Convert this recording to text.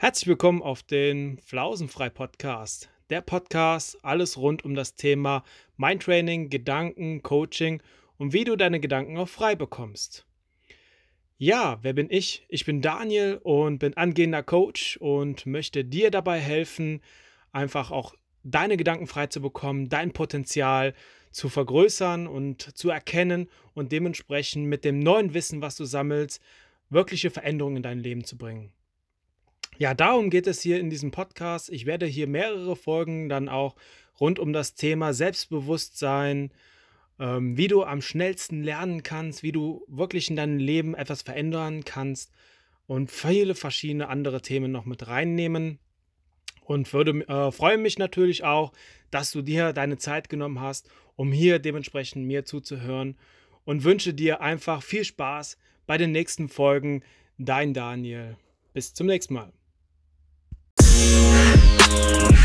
Herzlich willkommen auf den Flausenfrei Podcast. Der Podcast, alles rund um das Thema Mindtraining, Gedanken, Coaching und wie du deine Gedanken auch frei bekommst. Ja, wer bin ich? Ich bin Daniel und bin angehender Coach und möchte dir dabei helfen, einfach auch deine Gedanken frei zu bekommen, dein Potenzial zu vergrößern und zu erkennen und dementsprechend mit dem neuen Wissen, was du sammelst, wirkliche Veränderungen in dein Leben zu bringen. Ja, darum geht es hier in diesem Podcast. Ich werde hier mehrere Folgen dann auch rund um das Thema Selbstbewusstsein, ähm, wie du am schnellsten lernen kannst, wie du wirklich in deinem Leben etwas verändern kannst und viele verschiedene andere Themen noch mit reinnehmen. Und würde, äh, freue mich natürlich auch, dass du dir deine Zeit genommen hast, um hier dementsprechend mir zuzuhören und wünsche dir einfach viel Spaß bei den nächsten Folgen. Dein Daniel. Bis zum nächsten Mal. Música